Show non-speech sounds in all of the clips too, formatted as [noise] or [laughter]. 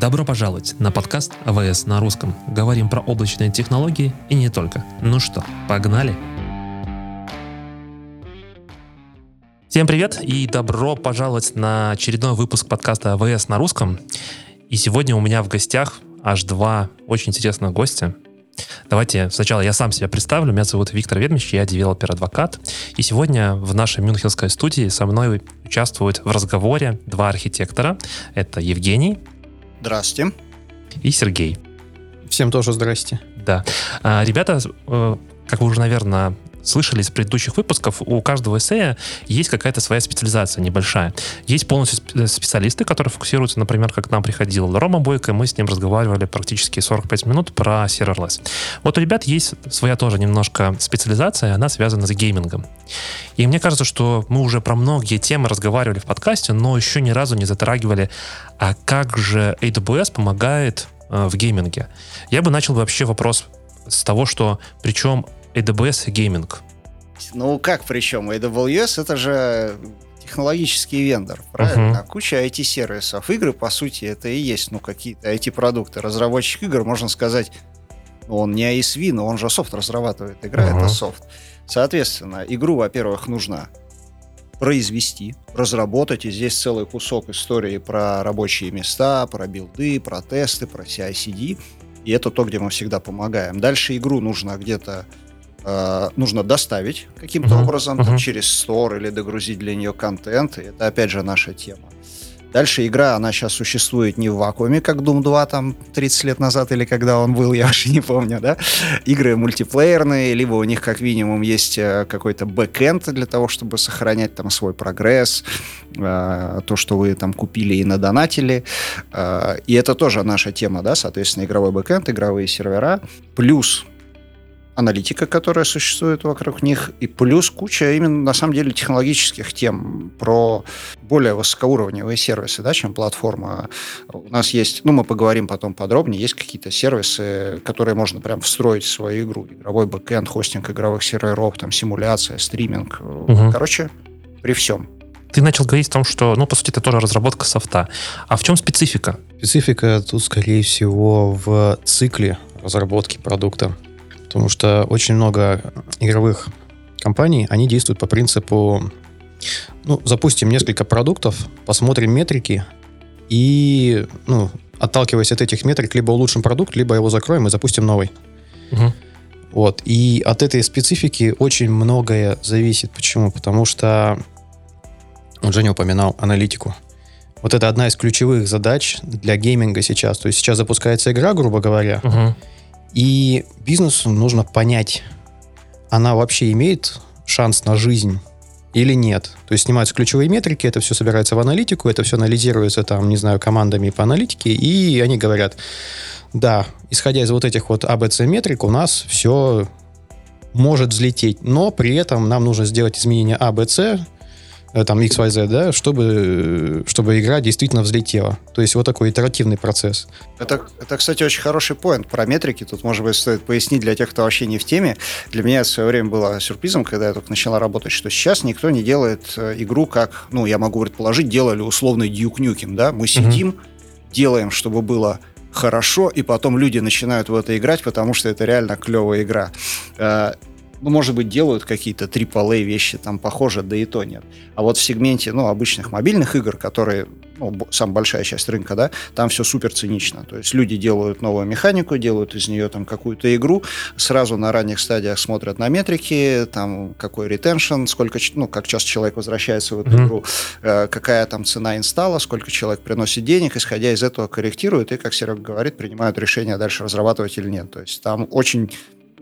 Добро пожаловать на подкаст AWS на русском. Говорим про облачные технологии и не только. Ну что, погнали? Всем привет и добро пожаловать на очередной выпуск подкаста AWS на русском. И сегодня у меня в гостях аж два очень интересных гостя. Давайте сначала я сам себя представлю. Меня зовут Виктор Ведмич, я developer advocate. И сегодня в нашей мюнхенской студии со мной участвуют в разговоре два архитектора. Это Евгений. Здрасте. И Сергей. Всем тоже здрасте. Да. А, ребята, э, как вы уже, наверное, слышали из предыдущих выпусков, у каждого эссея есть какая-то своя специализация небольшая. Есть полностью специалисты, которые фокусируются, например, как к нам приходил Рома Бойко, и мы с ним разговаривали практически 45 минут про serverless. Вот у ребят есть своя тоже немножко специализация, она связана с геймингом. И мне кажется, что мы уже про многие темы разговаривали в подкасте, но еще ни разу не затрагивали, а как же AWS помогает э, в гейминге. Я бы начал вообще вопрос с того, что причем AWS и гейминг. Ну как причем? AWS это же технологический вендор, правильно? Uh-huh. Куча IT-сервисов. Игры, по сути, это и есть ну, какие-то IT-продукты. Разработчик игр, можно сказать, ну, он не ISV, но он же софт разрабатывает. Игра uh-huh. это софт. Соответственно, игру, во-первых, нужно произвести, разработать. И здесь целый кусок истории про рабочие места, про билды, про тесты, про CI-CD. И это то, где мы всегда помогаем. Дальше игру нужно где-то э, нужно доставить каким-то uh-huh. образом, uh-huh. Там, через Store или догрузить для нее контент. И это, опять же, наша тема. Дальше игра, она сейчас существует не в вакууме, как Doom 2 там 30 лет назад или когда он был, [laughs] я уже не помню, да. Игры мультиплеерные, либо у них как минимум есть э, какой-то бэкэнд для того, чтобы сохранять там свой прогресс, э, то, что вы там купили и надонатили. Э, и это тоже наша тема, да, соответственно, игровой бэкэнд, игровые сервера. Плюс аналитика, которая существует вокруг них, и плюс куча именно, на самом деле, технологических тем про более высокоуровневые сервисы, да, чем платформа. У нас есть, ну, мы поговорим потом подробнее, есть какие-то сервисы, которые можно прям встроить в свою игру. Игровой бэкэнд, хостинг игровых серверов, там, симуляция, стриминг. Угу. Короче, при всем. Ты начал говорить о том, что, ну, по сути, это тоже разработка софта. А в чем специфика? Специфика тут, скорее всего, в цикле разработки продукта. Потому что очень много игровых компаний, они действуют по принципу, ну, запустим несколько продуктов, посмотрим метрики и, ну, отталкиваясь от этих метрик, либо улучшим продукт, либо его закроем и запустим новый. Угу. Вот. И от этой специфики очень многое зависит. Почему? Потому что вот Женя упоминал аналитику. Вот это одна из ключевых задач для гейминга сейчас. То есть сейчас запускается игра, грубо говоря, угу. И бизнесу нужно понять, она вообще имеет шанс на жизнь или нет. То есть снимаются ключевые метрики, это все собирается в аналитику, это все анализируется там, не знаю, командами по аналитике, и они говорят, да, исходя из вот этих вот ABC метрик, у нас все может взлететь, но при этом нам нужно сделать изменения ABC, Э, там XYZ, да, чтобы, чтобы игра действительно взлетела. То есть вот такой итеративный процесс. Это, это, кстати, очень хороший поинт про метрики. Тут, может быть, стоит пояснить для тех, кто вообще не в теме. Для меня это в свое время было сюрпризом, когда я только начала работать, что сейчас никто не делает э, игру как, ну, я могу предположить, делали условный Duke Nukem, да? Мы сидим, mm-hmm. делаем, чтобы было хорошо, и потом люди начинают в это играть, потому что это реально клевая игра. Ну, может быть, делают какие-то AAA вещи там похоже, да и то нет. А вот в сегменте, ну, обычных мобильных игр, которые, ну, самая большая часть рынка, да, там все супер цинично. То есть люди делают новую механику, делают из нее там какую-то игру, сразу на ранних стадиях смотрят на метрики, там, какой ретеншн, сколько, ну, как часто человек возвращается в эту mm-hmm. игру, э, какая там цена инсталла, сколько человек приносит денег, исходя из этого корректируют и, как Серега говорит, принимают решение дальше разрабатывать или нет. То есть там очень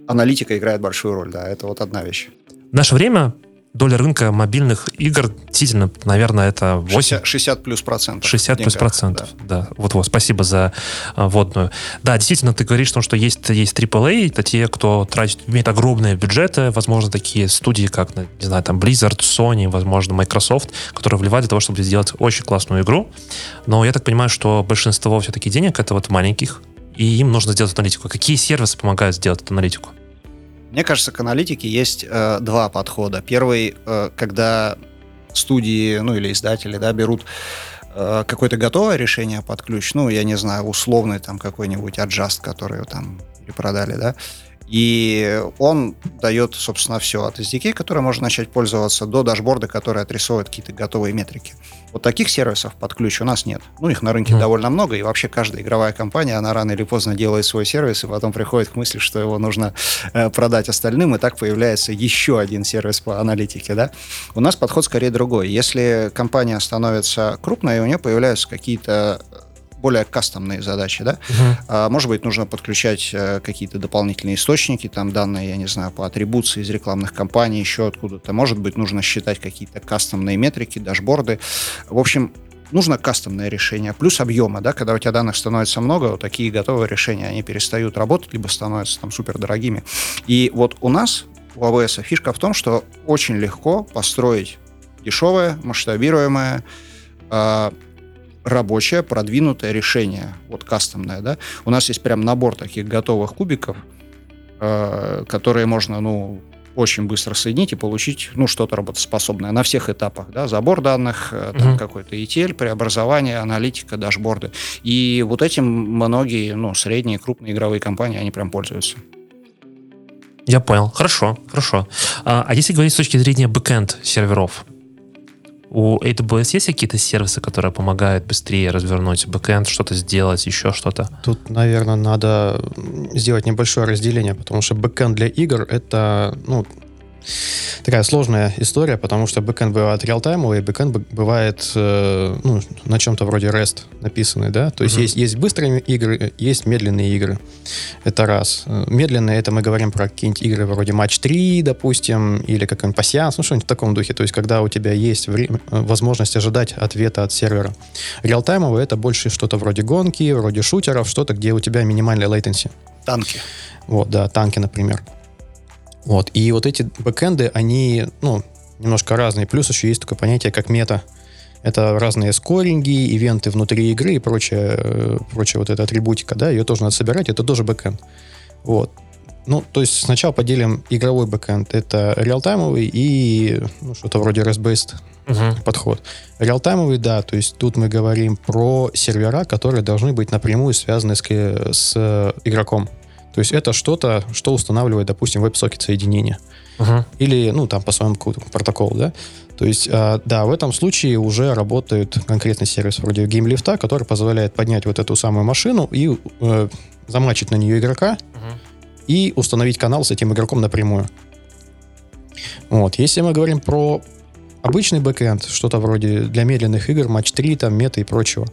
аналитика играет большую роль, да, это вот одна вещь. В наше время доля рынка мобильных игр действительно, наверное, это 8... 60, 60 плюс процентов. 60 плюс процентов, да. да. Вот, вот, спасибо за а, вводную. Да, действительно, ты говоришь, что, что есть, есть AAA, это те, кто тратит, имеет огромные бюджеты, возможно, такие студии, как, не знаю, там, Blizzard, Sony, возможно, Microsoft, которые вливают для того, чтобы сделать очень классную игру. Но я так понимаю, что большинство все-таки денег это вот маленьких, и им нужно сделать аналитику. Какие сервисы помогают сделать эту аналитику? Мне кажется, к аналитике есть э, два подхода. Первый, э, когда студии, ну или издатели, да, берут э, какое-то готовое решение под ключ, ну, я не знаю, условный там какой-нибудь аджаст, который там продали, да, и он дает, собственно, все от SDK, который можно начать пользоваться, до дашборда, который отрисовывает какие-то готовые метрики. Вот таких сервисов под ключ у нас нет. Ну, их на рынке mm. довольно много, и вообще каждая игровая компания, она рано или поздно делает свой сервис, и потом приходит к мысли, что его нужно э, продать остальным, и так появляется еще один сервис по аналитике, да. У нас подход скорее другой. Если компания становится крупной, у нее появляются какие-то более кастомные задачи, да. Uh-huh. А, может быть, нужно подключать а, какие-то дополнительные источники, там данные, я не знаю, по атрибуции из рекламных кампаний, еще откуда-то. Может быть, нужно считать какие-то кастомные метрики, дашборды. В общем, нужно кастомное решение, плюс объемы, да, когда у тебя данных становится много, вот такие готовые решения, они перестают работать, либо становятся там супер дорогими. И вот у нас, у AWS, фишка в том, что очень легко построить дешевое, масштабируемое, э, рабочее, продвинутое решение, вот кастомное, да. У нас есть прям набор таких готовых кубиков, э, которые можно, ну, очень быстро соединить и получить, ну, что-то работоспособное на всех этапах, да, забор данных, э, там угу. какой-то ETL, преобразование, аналитика, дашборды. И вот этим многие, ну, средние, крупные игровые компании, они прям пользуются. Я понял. Хорошо, хорошо. А, а если говорить с точки зрения бэкэнд серверов, у AWS есть какие-то сервисы, которые помогают быстрее развернуть бэкэнд, что-то сделать, еще что-то? Тут, наверное, надо сделать небольшое разделение, потому что бэкэнд для игр — это, ну, такая сложная история, потому что бэкэнд бывает реалтаймовый, бэкэнд бывает э, ну, на чем-то вроде REST написанный, да, то есть uh-huh. есть, есть быстрые игры, есть медленные игры. Это раз. Медленные, это мы говорим про какие-нибудь игры вроде Match 3, допустим, или какой-нибудь пассианс, ну что-нибудь в таком духе, то есть когда у тебя есть время, возможность ожидать ответа от сервера. Реалтаймовый это больше что-то вроде гонки, вроде шутеров, что-то, где у тебя минимальная latency. Танки. Вот, да, танки, например. Вот. И вот эти бэкэнды, они, ну, немножко разные. Плюс еще есть такое понятие, как мета. Это разные скоринги, ивенты внутри игры и прочее, э, прочее вот эта атрибутика, да, ее тоже надо собирать, это тоже бэкэнд. Вот. Ну, то есть сначала поделим игровой бэкэнд. Это реалтаймовый и ну, что-то вроде REST-based uh-huh. подход. Реалтаймовый, да, то есть тут мы говорим про сервера, которые должны быть напрямую связаны с, с игроком. То есть это что-то, что устанавливает, допустим, веб-сокет соединения. Uh-huh. Или, ну, там, по своему протоколу, да. То есть, э, да, в этом случае уже работает конкретный сервис вроде GameLift, который позволяет поднять вот эту самую машину и э, замачить на нее игрока uh-huh. и установить канал с этим игроком напрямую. Вот. Если мы говорим про обычный бэкэнд, что-то вроде для медленных игр, матч 3, там, мета и прочего,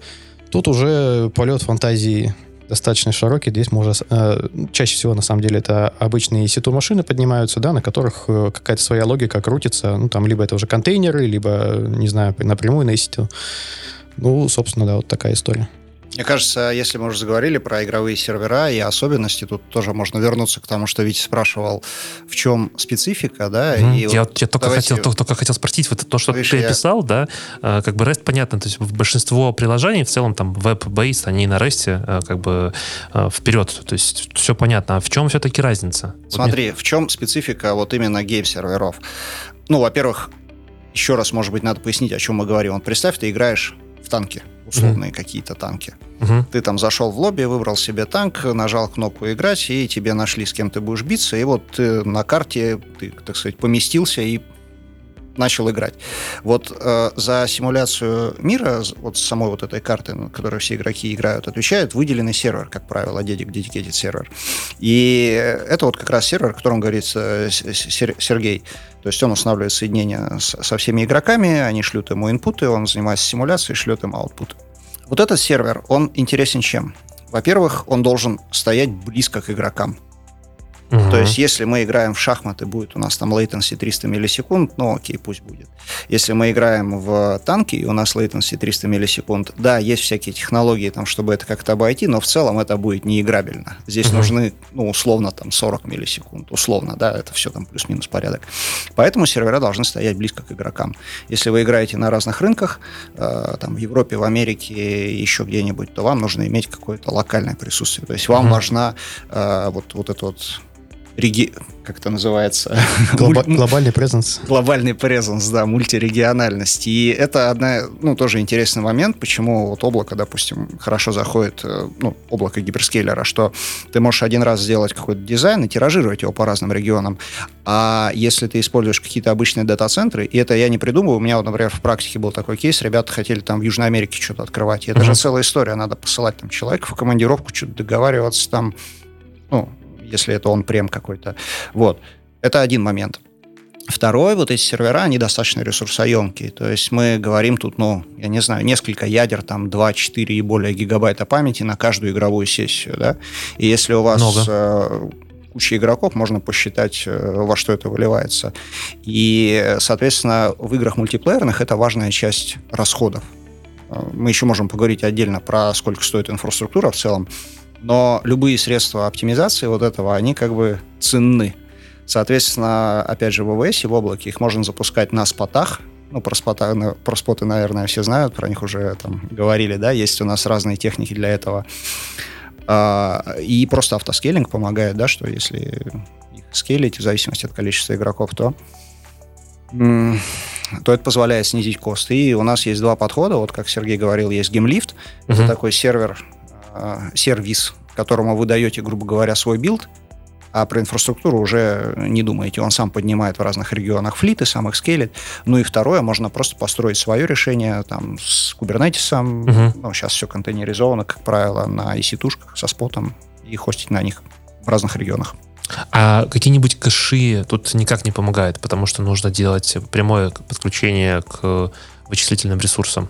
тут уже полет фантазии достаточно широкий. Здесь можно... Э, чаще всего, на самом деле, это обычные ситу-машины поднимаются, да, на которых э, какая-то своя логика крутится. Ну, там либо это уже контейнеры, либо, не знаю, напрямую на сету. Ну, собственно, да, вот такая история. Мне кажется, если мы уже заговорили про игровые сервера и особенности, тут тоже можно вернуться к тому, что Витя спрашивал, в чем специфика, да? Mm. И я, вот я только, давайте... хотел, только, только хотел спросить, вот то, что Видишь, ты я... описал, да, э, как бы REST понятно, то есть большинство приложений в целом там веб-based, они на REST э, как бы э, вперед, то есть все понятно. А в чем все-таки разница? Смотри, вот в чем специфика вот именно гейм-серверов? Ну, во-первых, еще раз, может быть, надо пояснить, о чем мы говорим. Вот представь, ты играешь в танки условные mm-hmm. какие-то танки. Mm-hmm. Ты там зашел в лобби, выбрал себе танк, нажал кнопку «Играть», и тебе нашли, с кем ты будешь биться, и вот ты на карте, ты, так сказать, поместился и начал играть. Вот э, за симуляцию мира, вот самой вот этой карты, на которой все игроки играют, отвечает выделенный сервер, как правило, dedicated сервер. И это вот как раз сервер, о котором говорит э, Сергей. То есть он устанавливает соединение со всеми игроками, они шлют ему инпуты, он занимается симуляцией, шлет им аутпут. Вот этот сервер, он интересен чем? Во-первых, он должен стоять близко к игрокам. Угу. То есть, если мы играем в шахматы, будет у нас там latency 300 миллисекунд, ну окей, пусть будет. Если мы играем в танки, и у нас latency 300 миллисекунд, да, есть всякие технологии, там, чтобы это как-то обойти, но в целом это будет неиграбельно. Здесь угу. нужны, ну, условно, там, 40 миллисекунд, условно, да, это все там плюс-минус порядок. Поэтому сервера должны стоять близко к игрокам. Если вы играете на разных рынках, э, там, в Европе, в Америке, еще где-нибудь, то вам нужно иметь какое-то локальное присутствие. То есть вам угу. важна э, вот, вот эта вот реги... как это называется? [laughs] Глоба- глобальный презенс. Глобальный презенс, да, мультирегиональность. И это одна, ну, тоже интересный момент, почему вот облако, допустим, хорошо заходит, э, ну, облако гиперскейлера, что ты можешь один раз сделать какой-то дизайн и тиражировать его по разным регионам. А если ты используешь какие-то обычные дата-центры, и это я не придумываю, у меня вот, например, в практике был такой кейс, ребята хотели там в Южной Америке что-то открывать, и это uh-huh. же целая история, надо посылать там человека в командировку, что-то договариваться там, ну, если это он прем какой-то. Вот. Это один момент. Второй, вот эти сервера, они достаточно ресурсоемкие. То есть мы говорим тут, ну, я не знаю, несколько ядер, там 2, 4 и более гигабайта памяти на каждую игровую сессию, да. И если у вас Много. Э, куча игроков, можно посчитать, э, во что это выливается. И, соответственно, в играх мультиплеерных это важная часть расходов. Э, мы еще можем поговорить отдельно про сколько стоит инфраструктура в целом. Но любые средства оптимизации вот этого, они как бы ценны. Соответственно, опять же, в ВВС и в облаке их можно запускать на спотах. Ну, про, спота, про споты, наверное, все знают, про них уже там говорили, да, есть у нас разные техники для этого. А, и просто autoscaling помогает, да, что если их скейлить в зависимости от количества игроков, то то это позволяет снизить косты. И у нас есть два подхода. Вот как Сергей говорил, есть GameLift. Uh-huh. Это такой сервер, сервис, которому вы даете, грубо говоря, свой билд, а про инфраструктуру уже не думаете. Он сам поднимает в разных регионах флиты, сам их скейлит. Ну и второе, можно просто построить свое решение там с Kubernetes ом. Угу. Ну, сейчас все контейнеризовано, как правило, на EC2-шках со спотом и хостить на них в разных регионах. А какие-нибудь кэши тут никак не помогают, потому что нужно делать прямое подключение к вычислительным ресурсам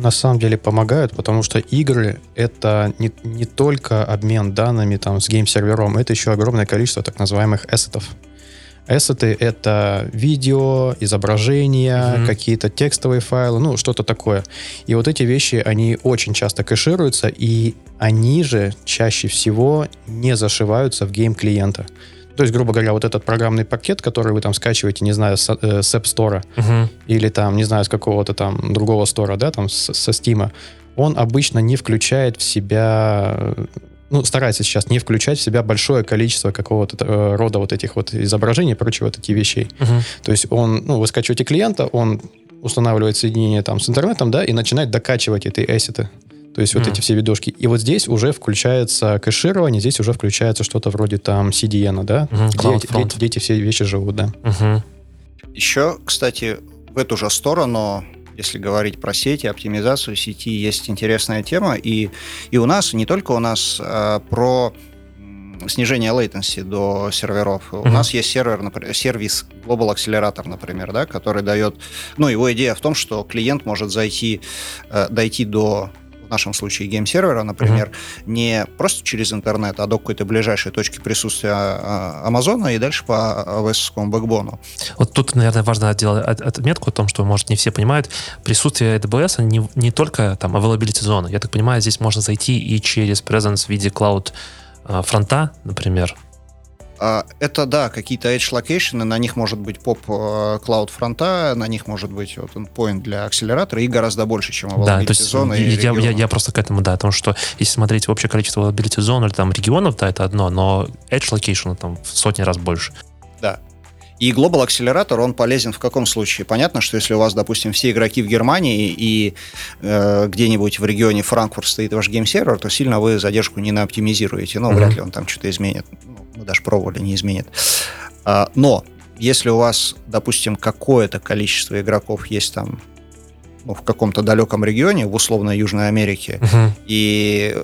на самом деле помогают, потому что игры — это не, не только обмен данными там, с гейм-сервером, это еще огромное количество так называемых эссетов. Эссеты — это видео, изображения, mm-hmm. какие-то текстовые файлы, ну, что-то такое. И вот эти вещи, они очень часто кэшируются, и они же чаще всего не зашиваются в гейм клиента. То есть, грубо говоря, вот этот программный пакет, который вы там скачиваете, не знаю, с, э, с App Store uh-huh. или там, не знаю, с какого-то там другого стора, да, там с, со Steam, он обычно не включает в себя ну, старается сейчас не включать в себя большое количество какого-то э, рода вот этих вот изображений и прочего вот этих вещей. Uh-huh. То есть он, ну, вы скачиваете клиента, он устанавливает соединение там с интернетом, да, и начинает докачивать эти эссеты. То есть mm. вот эти все видошки. И вот здесь уже включается кэширование, здесь уже включается что-то вроде там CDN, да, mm-hmm. где, эти, где, где эти все вещи живут, да. Mm-hmm. Еще, кстати, в эту же сторону если говорить про сети, оптимизацию сети, есть интересная тема. И, и у нас, не только у нас, а, про снижение latency до серверов. Mm-hmm. У нас есть сервер, например, сервис Global Accelerator, например, да, который дает... Ну, его идея в том, что клиент может зайти, э, дойти до в нашем случае гейм-сервера, например, mm-hmm. не просто через интернет, а до какой-то ближайшей точки присутствия а, Амазона и дальше по AWS бэкбону. Вот тут, наверное, важно сделать отметку о том, что, может, не все понимают, присутствие AWS не, не только там availability зона. Я так понимаю, здесь можно зайти и через presence в виде Cloud а, фронта, например, а, это, да, какие-то edge location, на них может быть поп э, CloudFront а, на них может быть вот endpoint для акселератора и гораздо больше, чем да, то есть зоны я, я, я просто к этому, да, потому что если смотреть общее количество availability зон или там регионов, да, это одно, но edge location там в сотни раз больше. Да, и Global Accelerator, он полезен в каком случае? Понятно, что если у вас, допустим, все игроки в Германии и э, где-нибудь в регионе Франкфурт стоит ваш гейм-сервер, то сильно вы задержку не наоптимизируете. Ну, mm-hmm. вряд ли он там что-то изменит. Ну, мы даже пробовали, не изменит. А, но если у вас, допустим, какое-то количество игроков есть там ну, в каком-то далеком регионе, в условно Южной Америке, uh-huh. и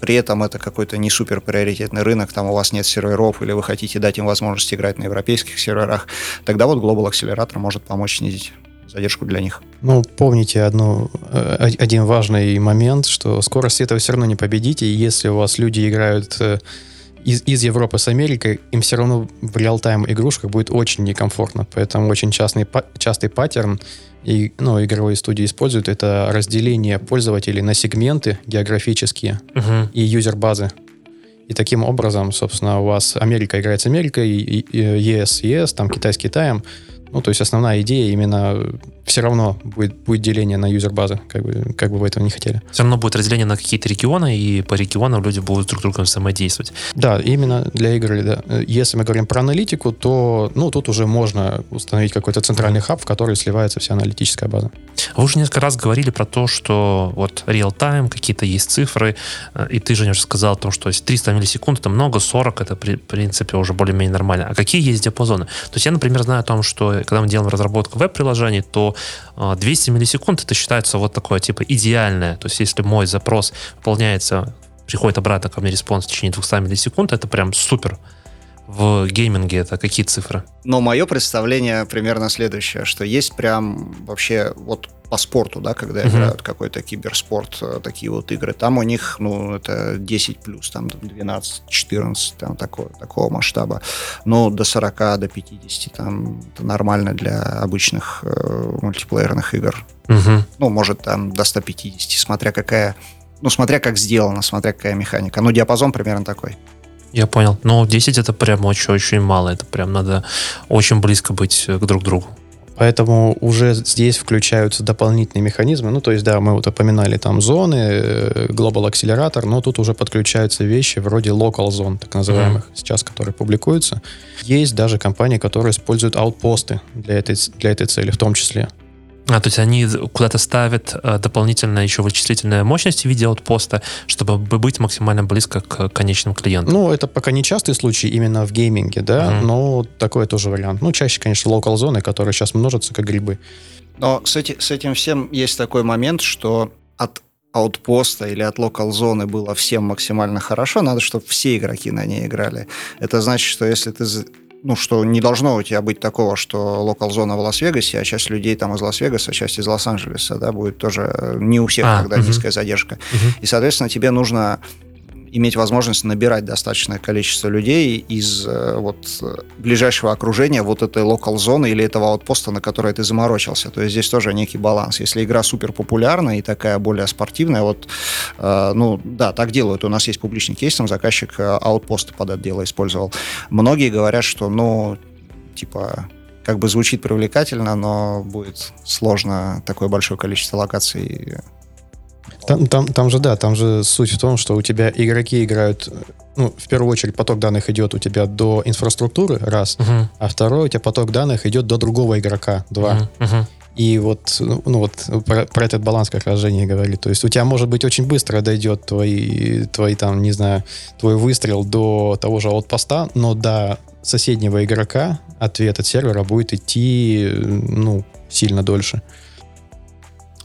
при этом это какой-то не супер приоритетный рынок, там у вас нет серверов, или вы хотите дать им возможность играть на европейских серверах, тогда вот Global Accelerator может помочь снизить задержку для них. Ну, помните одну, э, один важный момент, что скорость этого все равно не победите, и если у вас люди играют э, из, из Европы с Америкой, им все равно в реал-тайм игрушках будет очень некомфортно. Поэтому очень частный, частый паттерн и, ну, игровые студии используют это разделение пользователей на сегменты географические uh-huh. и юзер-базы. И таким образом, собственно, у вас Америка играет с Америкой, и, и, и ЕС, ЕС, там Китай с Китаем. Ну, то есть основная идея именно все равно будет, будет деление на юзер-базы, как бы, как бы вы этого не хотели. Все равно будет разделение на какие-то регионы, и по регионам люди будут друг с другом взаимодействовать. Да, именно для игр, да. Если мы говорим про аналитику, то, ну, тут уже можно установить какой-то центральный хаб, в который сливается вся аналитическая база. Вы уже несколько раз говорили про то, что вот real-time, какие-то есть цифры, э, и ты, Женя, уже сказал о том, что 300 миллисекунд это много, 40 это, в принципе, уже более-менее нормально. А какие есть диапазоны? То есть я, например, знаю о том, что когда мы делаем разработку веб-приложений, то 200 а, миллисекунд это считается вот такое типа идеальное. То есть если мой запрос выполняется, приходит обратно ко мне response в течение 200 миллисекунд, это прям супер. В гейминге это какие цифры? Но мое представление примерно следующее, что есть прям вообще вот по спорту, да, когда uh-huh. играют какой-то киберспорт, э, такие вот игры, там у них, ну, это 10 плюс, там 12, 14, там такого, такого масштаба. Ну, до 40, до 50, там, это нормально для обычных э, мультиплеерных игр. Uh-huh. Ну, может, там до 150, смотря какая, ну, смотря как сделано, смотря какая механика. Ну, диапазон примерно такой. Я понял. Но 10 это прям очень-очень мало. Это прям надо очень близко быть к друг другу. Поэтому уже здесь включаются дополнительные механизмы. Ну, то есть, да, мы вот упоминали там зоны, э, Global Accelerator, но тут уже подключаются вещи вроде local зон, так называемых, mm-hmm. сейчас, которые публикуются. Есть даже компании, которые используют аутпосты для этой, для этой цели в том числе. А, то есть они куда-то ставят э, дополнительно еще вычислительные мощности в виде аутпоста, чтобы быть максимально близко к конечным клиентам. Ну, это пока не частый случай именно в гейминге, да, mm-hmm. но такой тоже вариант. Ну, чаще, конечно, локал зоны, которые сейчас множатся как грибы. Но с, эти, с этим всем есть такой момент, что от аутпоста или от локал зоны было всем максимально хорошо, надо, чтобы все игроки на ней играли. Это значит, что если ты ну, что не должно у тебя быть такого, что локал-зона в Лас-Вегасе, а часть людей там из Лас-Вегаса, а часть из Лос-Анджелеса, да, будет тоже не у всех а, тогда угу. низкая задержка. Угу. И, соответственно, тебе нужно иметь возможность набирать достаточное количество людей из э, вот ближайшего окружения вот этой локал-зоны или этого аутпоста, на который ты заморочился. То есть здесь тоже некий баланс. Если игра супер популярная и такая более спортивная, вот, э, ну, да, так делают. У нас есть публичный кейс, там заказчик э, аутпост под это дело использовал. Многие говорят, что, ну, типа, как бы звучит привлекательно, но будет сложно такое большое количество локаций там, там, там же, да, там же суть в том, что у тебя игроки играют, ну, в первую очередь поток данных идет у тебя до инфраструктуры, раз, uh-huh. а второй у тебя поток данных идет до другого игрока, два. Uh-huh. Uh-huh. И вот, ну, ну вот про, про этот баланс как раз Женя говорит. То есть у тебя, может быть, очень быстро дойдет твой, твой там, не знаю, твой выстрел до того же аутпоста, но до соседнего игрока ответ от сервера будет идти, ну, сильно дольше.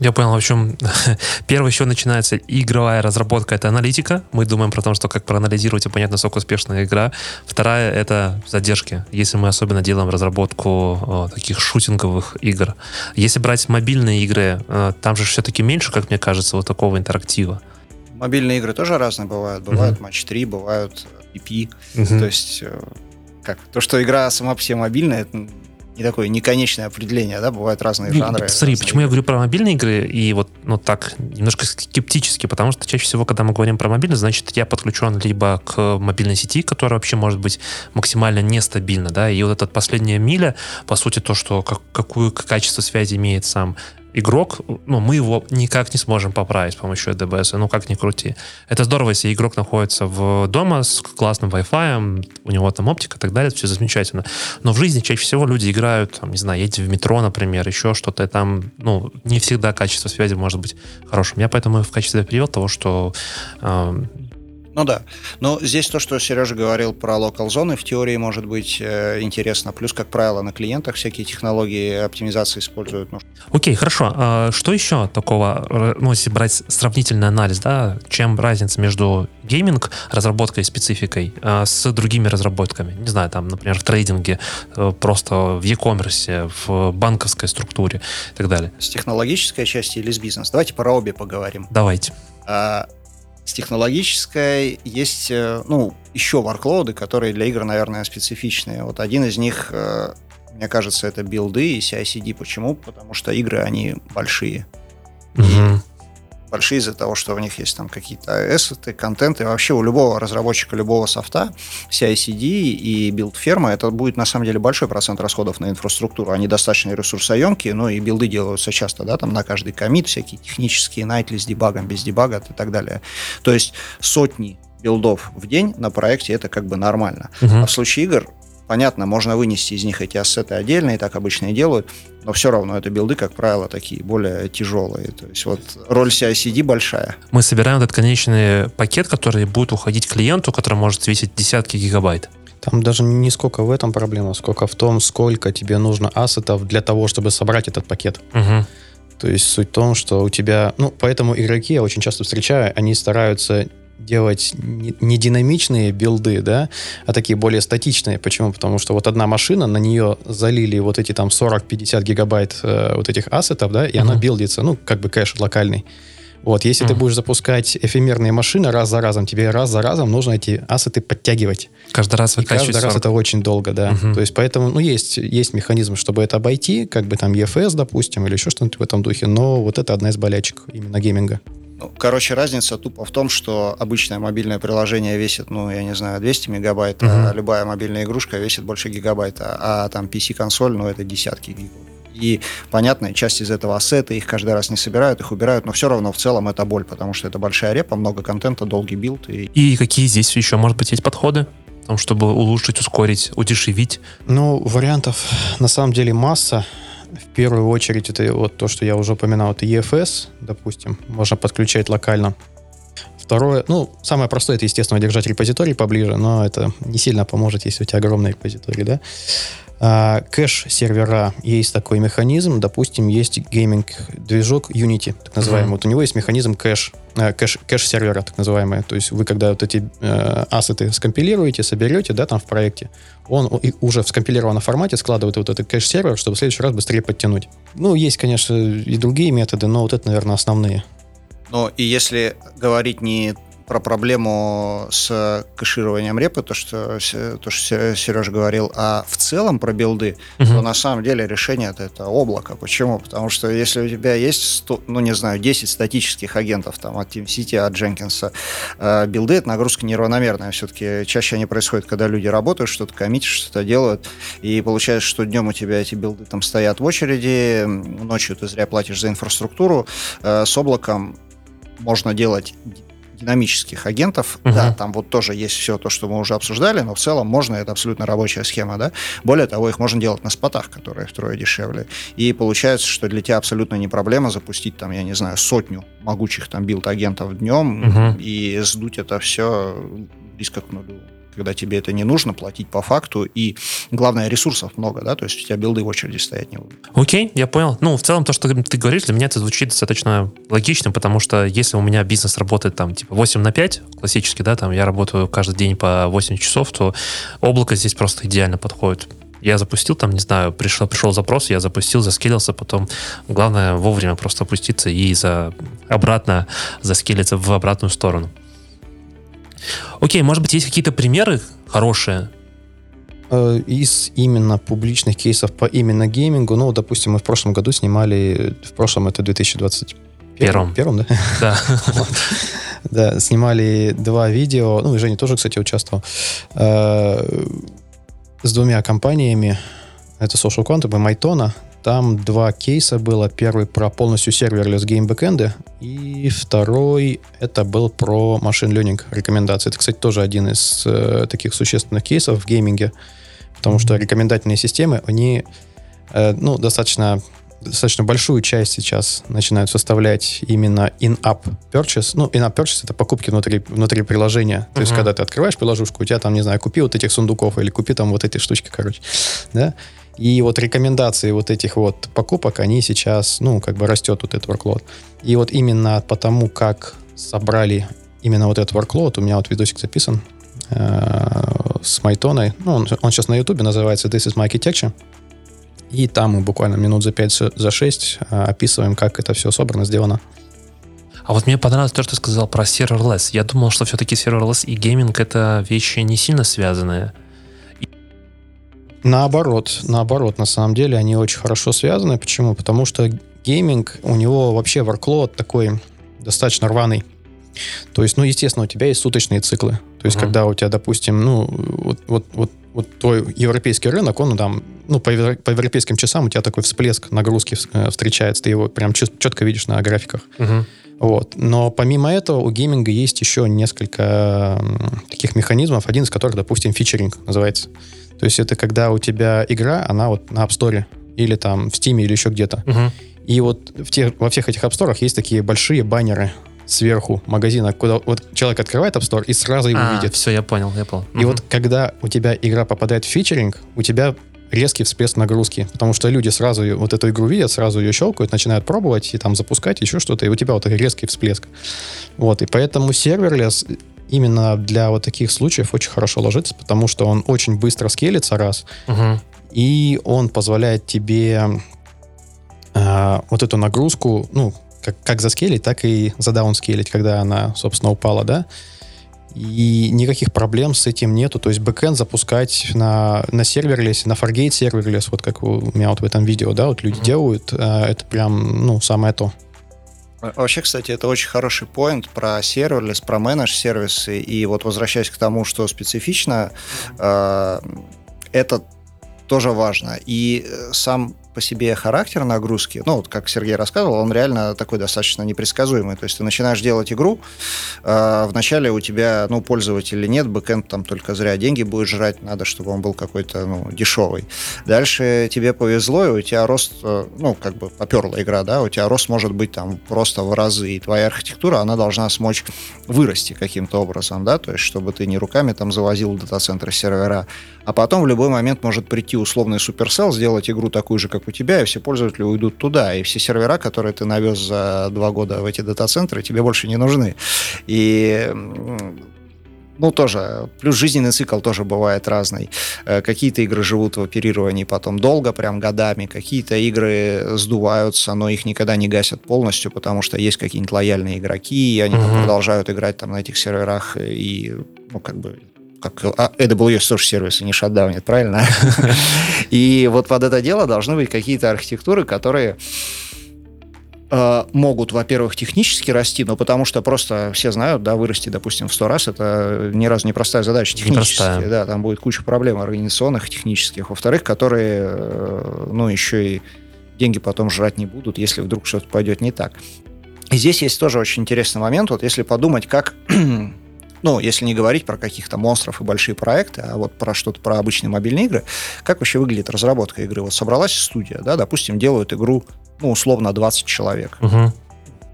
Я понял, в общем, [laughs] первое еще начинается игровая разработка, это аналитика. Мы думаем про то, что как проанализировать и понять, насколько успешная игра. Вторая — это задержки, если мы особенно делаем разработку о, таких шутинговых игр. Если брать мобильные игры, э, там же все-таки меньше, как мне кажется, вот такого интерактива. Мобильные игры тоже разные бывают. Бывают uh-huh. матч 3, бывают EP. Uh-huh. То есть э, как то, что игра сама по себе мобильная, это не такое неконечное определение, да, бывают разные ну, жанры. Смотри, почему игры. я говорю про мобильные игры и вот, ну так, немножко скептически, потому что чаще всего, когда мы говорим про мобильные, значит, я подключен либо к мобильной сети, которая вообще может быть максимально нестабильна, да, и вот эта последняя миля, по сути, то, что как, какое качество связи имеет сам игрок, ну, мы его никак не сможем поправить с помощью ADBS, ну, как ни крути. Это здорово, если игрок находится в дома с классным Wi-Fi, у него там оптика и так далее, все замечательно. Но в жизни чаще всего люди играют, там, не знаю, едете в метро, например, еще что-то, там, ну, не всегда качество связи может быть хорошим. Я поэтому в качестве привел того, что э, ну да. Но здесь то, что Сережа говорил про локал зоны, в теории может быть э, интересно. Плюс, как правило, на клиентах всякие технологии оптимизации используют. Ну. Окей, хорошо. А что еще такого, ну, если брать сравнительный анализ, да, чем разница между гейминг разработкой спецификой а, с другими разработками? Не знаю, там, например, в трейдинге, э, просто в e-commerce, в банковской структуре и так далее. С технологической части или с бизнес? Давайте про обе поговорим. Давайте. А, с технологической есть, э, ну, еще ворклоуды, которые для игр, наверное, специфичные. Вот один из них, э, мне кажется, это билды и CI/CD. Почему? Потому что игры, они большие. Угу. Большие из-за того, что у них есть там какие-то эссеты, контенты. Вообще у любого разработчика, любого софта, CI/CD и билд-ферма, это будет на самом деле большой процент расходов на инфраструктуру. Они достаточно ресурсоемкие, но и билды делаются часто, да, там на каждый комит, всякие технические, nightly с дебагом, без дебага и так далее. То есть сотни билдов в день на проекте это как бы нормально. Угу. А в случае игр Понятно, можно вынести из них эти ассеты отдельно, и так обычно и делают, но все равно это билды, как правило, такие более тяжелые. То есть вот роль CI-CD большая. Мы собираем этот конечный пакет, который будет уходить клиенту, который может весить десятки гигабайт. Там даже не сколько в этом проблема, сколько в том, сколько тебе нужно ассетов для того, чтобы собрать этот пакет. Угу. То есть суть в том, что у тебя... Ну, поэтому игроки, я очень часто встречаю, они стараются делать не динамичные билды, да, а такие более статичные. Почему? Потому что вот одна машина, на нее залили вот эти там 40-50 гигабайт э, вот этих ассетов, да, и uh-huh. она билдится, ну, как бы кэш локальный. Вот, если uh-huh. ты будешь запускать эфемерные машины раз за разом, тебе раз за разом нужно эти ассеты подтягивать. Каждый раз выкачивать Каждый 40. раз это очень долго, да. Uh-huh. То есть поэтому, ну, есть, есть механизм, чтобы это обойти, как бы там EFS, допустим, или еще что-нибудь в этом духе, но вот это одна из болячек именно гейминга. Ну, короче, разница тупо в том, что обычное мобильное приложение весит, ну, я не знаю, 200 мегабайт, uh-huh. а любая мобильная игрушка весит больше гигабайта, а там PC, консоль, ну, это десятки гигов. И, понятно, часть из этого ассета, их каждый раз не собирают, их убирают, но все равно в целом это боль, потому что это большая репа, много контента, долгий build. И, и какие здесь еще, может быть, есть подходы? Там, чтобы улучшить, ускорить, удешевить? Ну, вариантов на самом деле масса в первую очередь это вот то, что я уже упоминал, это EFS, допустим, можно подключать локально. Второе, ну, самое простое, это, естественно, держать репозиторий поближе, но это не сильно поможет, если у тебя огромный репозиторий, да. А, кэш-сервера есть такой механизм. Допустим, есть gaming-движок Unity, так называемый. Mm-hmm. Вот у него есть механизм кэш, э, cache, cache-сервера, так называемый. То есть вы, когда вот эти э, ассеты скомпилируете, соберете, да, там в проекте, он уже в скомпилированном формате складывает вот этот кэш-сервер, чтобы в следующий раз быстрее подтянуть. Ну, есть, конечно, и другие методы, но вот это, наверное, основные. Ну, и если говорить не про проблему с кэшированием репы, то, что, то, что Сереж говорил, а в целом про билды, uh-huh. то на самом деле решение это, это облако. Почему? Потому что если у тебя есть, 100, ну не знаю, 10 статических агентов там, от TeamCity, от Jenkins'а, э, билды — это нагрузка неравномерная. Все-таки чаще они происходят, когда люди работают, что-то коммитят, что-то делают, и получается, что днем у тебя эти билды там стоят в очереди, ночью ты зря платишь за инфраструктуру, э, с облаком можно делать динамических агентов. Угу. Да, там вот тоже есть все то, что мы уже обсуждали, но в целом можно, это абсолютно рабочая схема, да. Более того, их можно делать на спотах, которые втрое дешевле. И получается, что для тебя абсолютно не проблема запустить там, я не знаю, сотню могучих там билд-агентов днем угу. и сдуть это все близко к нулю когда тебе это не нужно, платить по факту, и, главное, ресурсов много, да, то есть у тебя билды в очереди стоять не будут. Окей, я понял. Ну, в целом, то, что ты говоришь, для меня это звучит достаточно логично, потому что если у меня бизнес работает там, типа, 8 на 5, классически, да, там, я работаю каждый день по 8 часов, то облако здесь просто идеально подходит. Я запустил там, не знаю, пришел, пришел запрос, я запустил, заскилился, потом главное вовремя просто опуститься и за, обратно заскилиться в обратную сторону. Окей, может быть, есть какие-то примеры хорошие? Э, из именно публичных кейсов по именно геймингу, ну, допустим, мы в прошлом году снимали, в прошлом это 2020 Первом. Первом, да? Да. [laughs] Да, снимали два видео, ну, и Женя тоже, кстати, участвовал, э, с двумя компаниями, это Social Quantum и Майтона, там два кейса было. Первый про полностью serverless game backend'ы, и второй это был про machine learning рекомендации. Это, кстати, тоже один из э, таких существенных кейсов в gaming'е, потому что рекомендательные системы, они э, ну, достаточно достаточно большую часть сейчас начинают составлять именно in-app purchase. Ну, in-app purchase — это покупки внутри, внутри приложения. То uh-huh. есть, когда ты открываешь приложушку, у тебя там, не знаю, купи вот этих сундуков или купи там вот эти штучки, короче. Да? И вот рекомендации вот этих вот покупок, они сейчас, ну, как бы растет вот этот workload. И вот именно потому, как собрали именно вот этот workload, у меня вот видосик записан э, с Майтоной. Ну, он, он сейчас на Ютубе называется This is my architecture. И там мы буквально минут за 5, за 6 э, описываем, как это все собрано, сделано. А вот мне понравилось то, что ты сказал про serverless. Я думал, что все-таки serverless и гейминг это вещи не сильно связанные. Наоборот, наоборот, на самом деле они очень хорошо связаны. Почему? Потому что gaming, у него вообще workload такой достаточно рваный. То есть, ну, естественно, у тебя есть суточные циклы. То есть, uh-huh. когда у тебя, допустим, ну, вот, вот, вот, вот твой европейский рынок, он там, ну, по, по европейским часам у тебя такой всплеск нагрузки э, встречается, ты его прям четко видишь на графиках. Uh-huh. Вот. Но помимо этого у gaming'а есть еще несколько таких механизмов, один из которых, допустим, фичеринг называется. То есть это когда у тебя игра, она вот на App Store или там в Steam или еще где-то. Uh-huh. И вот в тех, во всех этих App Store есть такие большие баннеры сверху магазина, куда вот человек открывает App Store и сразу его а, видит. Все, я понял, я понял. И угу. вот когда у тебя игра попадает в фичеринг, у тебя резкий всплеск нагрузки, потому что люди сразу вот эту игру видят, сразу ее щелкают, начинают пробовать и там запускать еще что-то, и у тебя вот резкий всплеск. Вот, и поэтому serverless именно для вот таких случаев очень хорошо ложится, потому что он очень быстро скелится, раз, угу. и он позволяет тебе э, вот эту нагрузку, ну, как, как заскелить, так и задаунскелить, когда она, собственно, упала, да. И никаких проблем с этим нету. То есть backend запускать на, на serverless'е, на Fargate serverless, вот как у меня вот в этом видео, да, вот люди mm-hmm. делают, а, это прям, ну, самое то. Вообще, кстати, это очень хороший point про serverless, про managed-сервисы. И вот возвращаясь к тому, что специфично, э, это тоже важно. И э, сам по себе характер нагрузки, ну, вот как Сергей рассказывал, он реально такой достаточно непредсказуемый. То есть ты начинаешь делать игру, э, вначале у тебя, ну, пользователей нет, backend там только зря деньги будет жрать, надо, чтобы он был какой-то, ну, дешевый. Дальше тебе повезло, и у тебя рост, э, ну, как бы поперла игра, да, у тебя рост может быть там просто в разы, и твоя архитектура, она должна смочь вырасти каким-то образом, да, то есть чтобы ты не руками там завозил дата-центры сервера, а потом в любой момент может прийти условный Supercell, сделать игру такую же, как у тебя, и все пользователи уйдут туда, и все сервера, которые ты навез за два года в эти дата-центры, тебе больше не нужны. И ну, тоже. Плюс жизненный цикл тоже бывает разный. Э, какие-то игры живут в оперировании потом долго, прям годами. Какие-то игры сдуваются, но их никогда не гасят полностью, потому что есть какие-нибудь лояльные игроки, и они uh-huh. продолжают играть там на этих серверах, и, ну, как бы как а, AWS тоже сервисы не шатдаунит, правильно? [laughs] И вот под это дело должны быть какие-то архитектуры, которые э, могут, во-первых, технически расти, но потому что просто все знают, да, вырасти, допустим, в 100 раз, это ни разу не простая задача технически, да, там будет куча проблем организационных, технических, во-вторых, которые, э, ну, еще и деньги потом жрать не будут, если вдруг что-то пойдет не так. И здесь есть тоже очень интересный момент, вот если подумать, как [clears throat] ну, если не говорить про каких-то монстров и большие проекты, а вот про что-то, про обычные мобильные игры, как вообще выглядит разработка игры? Вот собралась студия, да, допустим, делают игру, ну, условно, 20 человек, угу.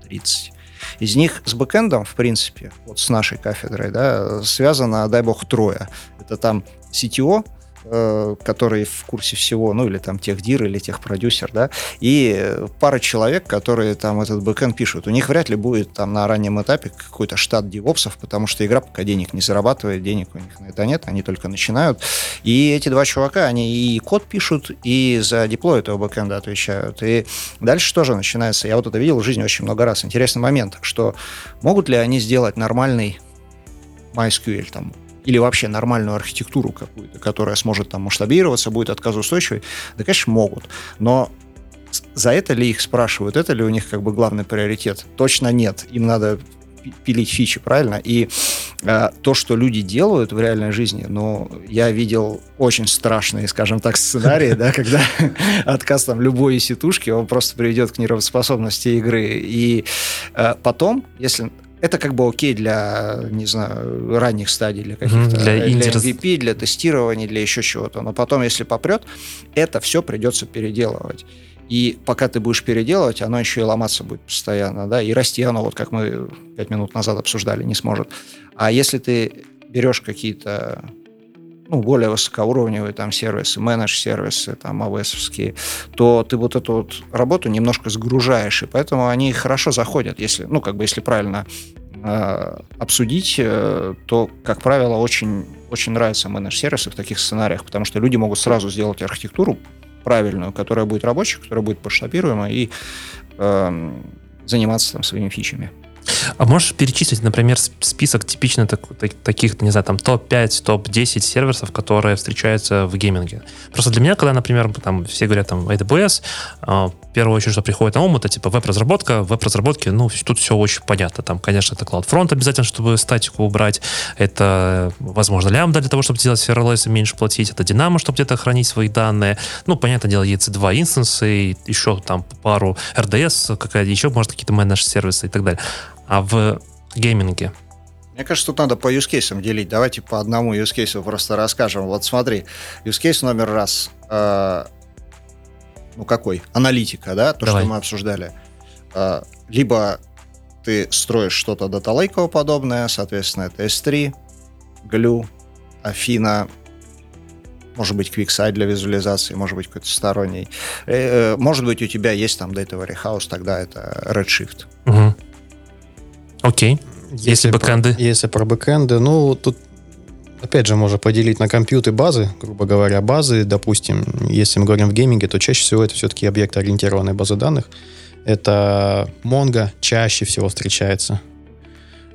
30. Из них с бэкэндом, в принципе, вот с нашей кафедрой, да, связано, дай бог, трое. Это там CTO, который в курсе всего, ну или там техдир или техпродюсер, да, и пара человек, которые там этот бэкэнд пишут. У них вряд ли будет там на раннем этапе какой-то штат девопсов, потому что игра пока денег не зарабатывает, денег у них на это нет, они только начинают. И эти два чувака, они и код пишут, и за деплой этого бэкэнда отвечают. И дальше тоже начинается, я вот это видел в жизни очень много раз, интересный момент, что могут ли они сделать нормальный MySQL, там, или вообще нормальную архитектуру какую-то, которая сможет там масштабироваться, будет отказоустойчивой, да, конечно, могут. Но за это ли их спрашивают, это ли у них как бы главный приоритет? Точно нет. Им надо пилить фичи, правильно? И э, то, что люди делают в реальной жизни, ну, я видел очень страшные, скажем так, сценарии, да, когда [laughs] отказ там любой сетушки, он просто приведет к неработоспособности игры. И э, потом, если это как бы окей для, не знаю, ранних стадий, для каких-то, для, для MVP, для тестирования, для еще чего-то. Но потом, если попрет, это все придется переделывать. И пока ты будешь переделывать, оно еще и ломаться будет постоянно, да, и расти оно, вот как мы пять минут назад обсуждали, не сможет. А если ты берешь какие-то ну, более высокоуровневые там сервисы, менедж-сервисы, там, AWS, то ты вот эту вот работу немножко сгружаешь, и поэтому они хорошо заходят, если, ну, как бы, если правильно э, обсудить, э, то, как правило, очень, очень нравятся менедж-сервисы в таких сценариях, потому что люди могут сразу сделать архитектуру правильную, которая будет рабочей, которая будет масштабируема и э, заниматься там своими фичами. А можешь перечислить, например, список типично так, так, таких, не знаю, там топ-5, топ-10 сервисов, которые встречаются в гейминге? Просто для меня, когда, например, там все говорят там AWS, а, первое очередь, что приходит на ум, это типа веб-разработка. В веб-разработке, ну, тут все очень понятно. Там, конечно, это CloudFront обязательно, чтобы статику убрать. Это, возможно, лямбда для того, чтобы сделать serverless и меньше платить. Это Dynamo, чтобы где-то хранить свои данные. Ну, понятное дело, EC2 инстансы, еще там пару RDS, какая-то еще, может, какие-то менедж-сервисы и так далее. А в гейминге мне кажется, тут надо по use cases делить. Давайте по одному use case просто расскажем. Вот смотри, use case номер раз. Э, ну какой? Аналитика, да? То, Давай. что мы обсуждали. Э, либо ты строишь что-то дата подобное, соответственно, это S3, Glue, Афина, может быть, QuickSight для визуализации, может быть, какой-то сторонний. Э, э, может быть, у тебя есть там Data Warehouse, тогда это Redshift. Угу. Окей. Если, если бэкэнды? Про, если про бэкэнды, ну, тут опять же, можно поделить на компьютеры базы, грубо говоря, базы, допустим, если мы говорим в гейминге, то чаще всего это все-таки объектоориентированные базы данных. Это Mongo чаще всего встречается.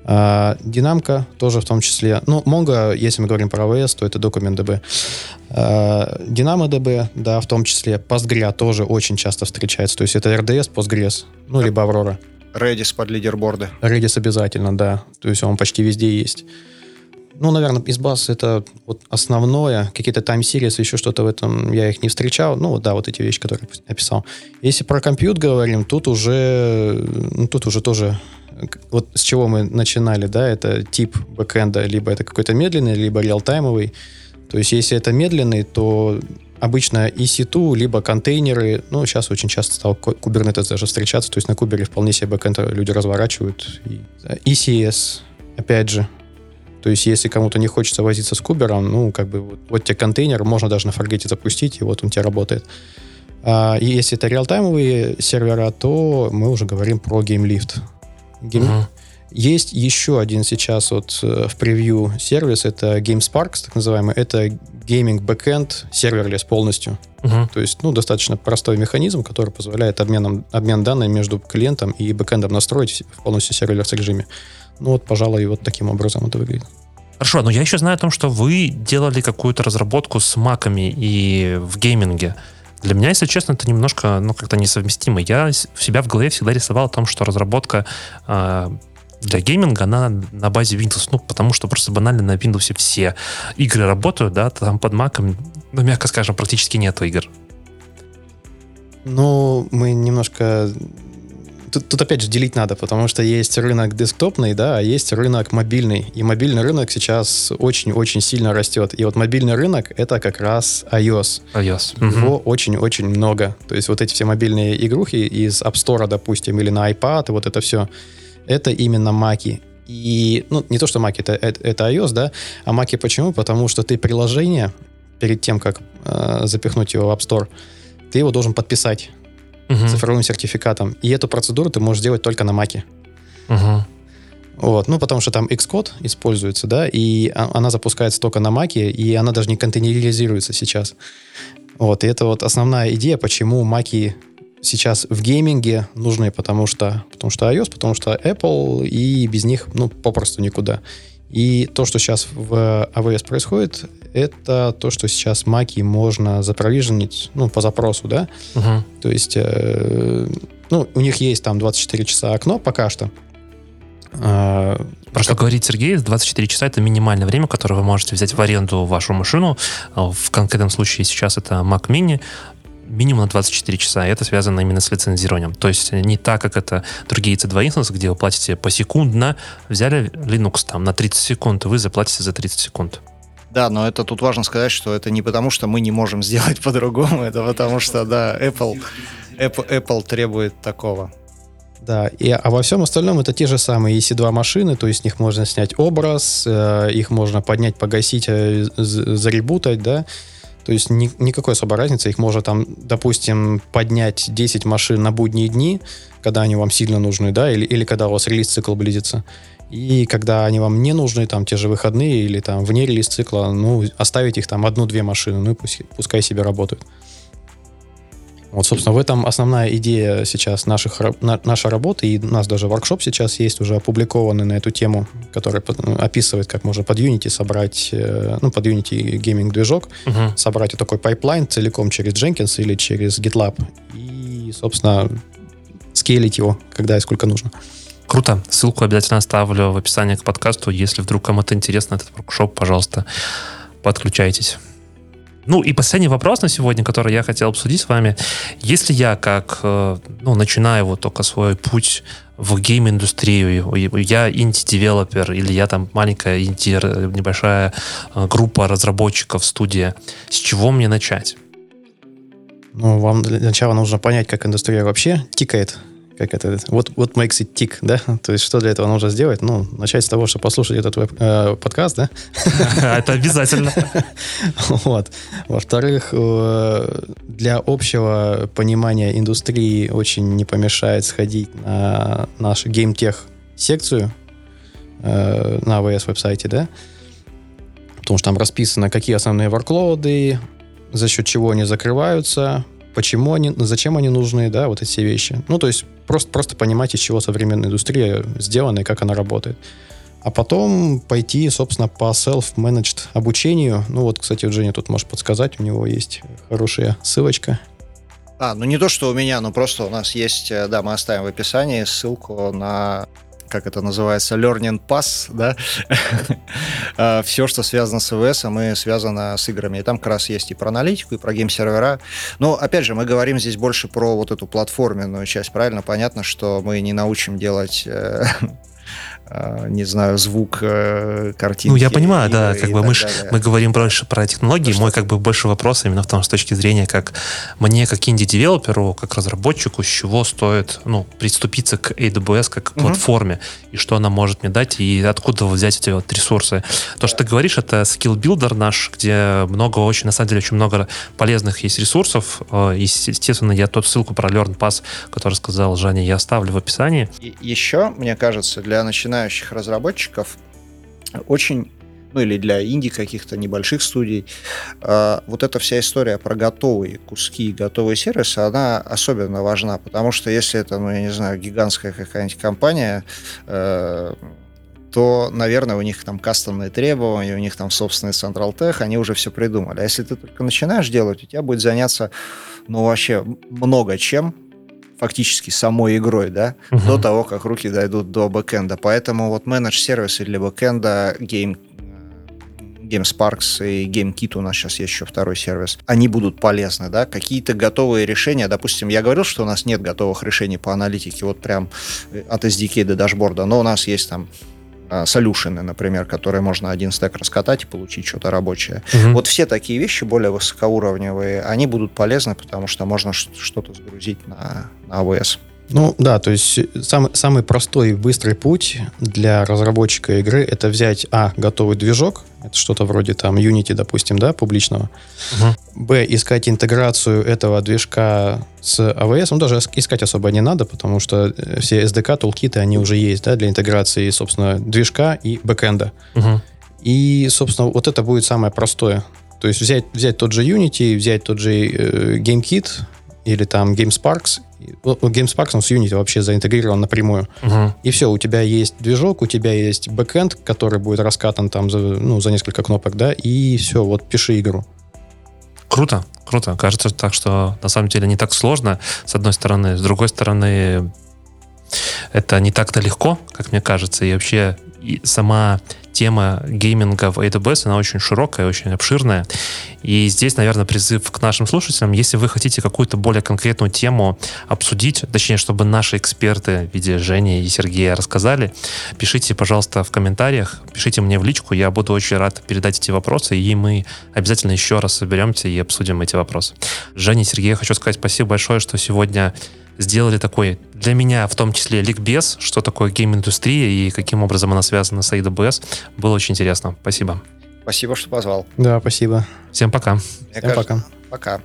А, Динамка тоже в том числе. Ну, Mongo, если мы говорим про AWS, то это DocumentDB. А, DynamoDB, да, в том числе. Postgre тоже очень часто встречается. То есть это RDS, Postgres, ну, либо Aurora. Redis под лидерборды. Redis обязательно, да. То есть он почти везде есть. Ну, наверное, из баз это вот основное. Какие-то series, еще что-то в этом я их не встречал. Ну, да, вот эти вещи, которые описал. Если про компьют говорим, тут уже, ну, тут уже тоже вот с чего мы начинали, да, это тип бэкэнда, либо это какой-то медленный, либо реалтаймовый. То есть, если это медленный, то обычно EC2, либо контейнеры, ну, сейчас очень часто стал Kubernetes даже встречаться, то есть на кубере вполне себе бэкэнд люди разворачивают. ECS, опять же, то есть, если кому-то не хочется возиться с кубером, ну, как бы вот, вот тебе контейнер, можно даже на фаргете запустить, и вот он тебе работает. А, и если это real-time'овые сервера, то мы уже говорим про GameLift. Game... Uh-huh. Есть еще один сейчас вот э, в превью сервис, это GameSparks, так называемый. Это gaming backend serverless полностью. Uh-huh. То есть, ну, достаточно простой механизм, который позволяет обменом, обмен данными между клиентом и backend'ом настроить в полностью serverless режиме. Ну вот, пожалуй, вот таким образом это выглядит. Хорошо, но я еще знаю о том, что вы делали какую-то разработку с маками и в gaming'е. Для меня, если честно, это немножко, ну, как-то несовместимо. Я в себя в голове всегда рисовал о том, что разработка э, для гейминга, она на базе Windows, ну, потому что просто банально на Windows все игры работают, да, там под Mac, ну, мягко скажем, практически нету игр. Ну, мы немножко тут, тут опять же делить надо, потому что есть рынок десктопный, да, а есть рынок мобильный. И мобильный рынок сейчас очень-очень сильно растет. И вот мобильный рынок — это как раз iOS. iOS. Его очень-очень много. То есть вот эти все мобильные игрухи из App Store, допустим, или на iPad, вот это все, это именно маки. И, ну, не то, что маки, это, это, это iOS, да, а маки почему? Потому что ты приложение, перед тем, как э, запихнуть его в App Store, ты его должен подписать угу. цифровым сертификатом. И эту процедуру ты можешь сделать только на Маке. Вот, ну, потому что там Xcode используется, да, и она запускается только на Маке, и она даже не контейнеризируется сейчас. Вот, и это вот основная идея, почему маки сейчас в гейминге нужны, потому что, потому что iOS, потому что Apple, и без них, ну, попросту никуда. И то, что сейчас в AWS происходит, это то, что сейчас маки можно запровиженить, ну, по запросу, да? Угу. То есть, э, ну, у них есть там 24 часа окно пока что. А, Про что говорит Сергей, 24 часа это минимальное время, которое вы можете взять в аренду вашу машину. В конкретном случае сейчас это Mac Mini минимум на 24 часа, и это связано именно с лицензированием. То есть не так, как это другие C2 инстансы, где вы платите посекундно, взяли Linux там на 30 секунд, и вы заплатите за 30 секунд. Да, но это тут важно сказать, что это не потому, что мы не можем сделать по-другому, это потому что, да, Apple, Apple, Apple требует такого. Да, и, а во всем остальном это те же самые EC2 машины, то есть с них можно снять образ, э, их можно поднять, погасить, э, заребутать, да, то есть ни, никакой особой разницы. Их можно там, допустим, поднять 10 машин на будние дни, когда они вам сильно нужны, да, или, или когда у вас релиз-цикл близится. И когда они вам не нужны, там, те же выходные или там вне релиз-цикла, ну, оставить их там одну-две машины, ну, и пусть, пускай себе работают. Вот, собственно, в этом основная идея сейчас наших, на, нашей работы, и у нас даже воркшоп сейчас есть уже опубликованный на эту тему, который описывает, как можно под Unity собрать, э, ну, под Unity gaming движок, uh-huh. собрать вот такой pipeline целиком через Jenkins или через GitLab, и, собственно, скейлить его, когда и сколько нужно. Круто. Ссылку обязательно оставлю в описании к подкасту. Если вдруг кому-то интересно этот workshop, пожалуйста, подключайтесь. Ну и последний вопрос на сегодня, который я хотел обсудить с вами. Если я как, э, ну, начинаю вот только свой путь в гейм-индустрию, я инди-девелопер или я там маленькая инди, небольшая э, группа разработчиков, студия, с чего мне начать? Ну, вам для начала нужно понять, как индустрия вообще тикает как это, вот what makes it tick, да? То есть что для этого нужно сделать? Ну, начать с того, что послушать этот веб, э, подкаст, да? [laughs] Это обязательно. [laughs] Вот. Во-вторых, э, для общего понимания индустрии очень не помешает сходить на нашу геймтех секцию э, на AWS веб-сайте, да? Потому что там расписано, какие основные ворклоуды, за счет чего они закрываются, почему они, зачем они нужны, да, вот эти все вещи. Ну, то есть просто, просто понимать, из чего современная индустрия сделана и как она работает. А потом пойти, собственно, по self-managed обучению. Ну вот, кстати, Женя тут может подсказать, у него есть хорошая ссылочка. А, ну не то, что у меня, но просто у нас есть, э, да, мы оставим в описании ссылку на как это называется, learning path, да, [laughs] а, все, что связано с AWS, и связано с играми. И там как раз есть и про аналитику, и про game-сервера. Но, опять же, мы говорим здесь больше про вот эту платформенную часть, правильно? Понятно, что мы не научим делать э, А, [laughs] не знаю, звук э, картинки. Ну, я понимаю, да, как бы мы, мы говорим больше про технологии. Ну, Мой как бы больше вопрос именно в том, с точки зрения, как мне, как indie-developer'у, как разработчику, с чего стоит ну, приступиться к AWS как к угу. платформе, и что она может мне дать, и откуда взять эти вот ресурсы. То, что ты говоришь, это Skill Builder наш, где много очень, на самом деле, очень много полезных есть ресурсов. Э, естественно, я тот ссылку про Learn Path, который сказал Женя, я оставлю в описании. И еще, мне кажется, для начинающих начинающих разработчиков очень ну или для инди каких-то небольших студий, э, вот эта вся история про готовые куски, готовые сервисы, она особенно важна, потому что если это, ну, я не знаю, гигантская какая-нибудь компания, э, то, наверное, у них там кастомные требования, у них там собственный Central Tech, они уже все придумали. А если ты только начинаешь делать, у тебя будет заняться, ну, вообще много чем, фактически самой игрой, да, угу. до того, как руки дойдут до бэкэнда. Поэтому вот менедж-сервисы для бэкэнда, Game, GameSparks и GameKit у нас сейчас есть еще второй сервис, они будут полезны, да, какие-то готовые решения, допустим, я говорил, что у нас нет готовых решений по аналитике, вот прям э, от SDK до дашборда, но у нас есть там солюшены, например, которые можно один стек раскатать и получить что-то рабочее. Угу. Вот все такие вещи более высокоуровневые, они будут полезны, потому что можно что-то сгрузить на, AWS. Ну да, то есть самый, самый простой и быстрый путь для разработчика игры это взять, а, готовый движок, это что-то вроде там Unity, допустим, да, публичного, угу. б, искать интеграцию этого движка с AWS, ну даже искать особо не надо, потому что э, все SDK, тулкиты, они уже есть, да, для интеграции, собственно, движка и бэкэнда. Угу. И, собственно, вот это будет самое простое. То есть взять, взять тот же Unity, взять тот же э, GameKit или там GameSparks GameSpark он с Unity вообще заинтегрирован напрямую. Угу. И все, у тебя есть движок, у тебя есть бэкэнд, который будет раскатан там за, ну, за несколько кнопок, да, и все, вот пиши игру. Круто, круто. Кажется так, что на самом деле не так сложно, с одной стороны. С другой стороны, это не так-то легко, как мне кажется, и вообще и сама тема гейминга в AWS, она очень широкая, очень обширная. И здесь, наверное, призыв к нашим слушателям, если вы хотите какую-то более конкретную тему обсудить, точнее, чтобы наши эксперты в виде Жени и Сергея рассказали, пишите, пожалуйста, в комментариях, пишите мне в личку, я буду очень рад передать эти вопросы, и мы обязательно еще раз соберемся и обсудим эти вопросы. Женя Сергей, хочу сказать спасибо большое, что сегодня сделали такой, для меня в том числе, ликбез, что такое гейм-индустрия и каким образом она связана с AWS. Было очень интересно. Спасибо. Спасибо, что позвал. Да, спасибо. Всем пока. Мне Всем кажется, пока. Пока.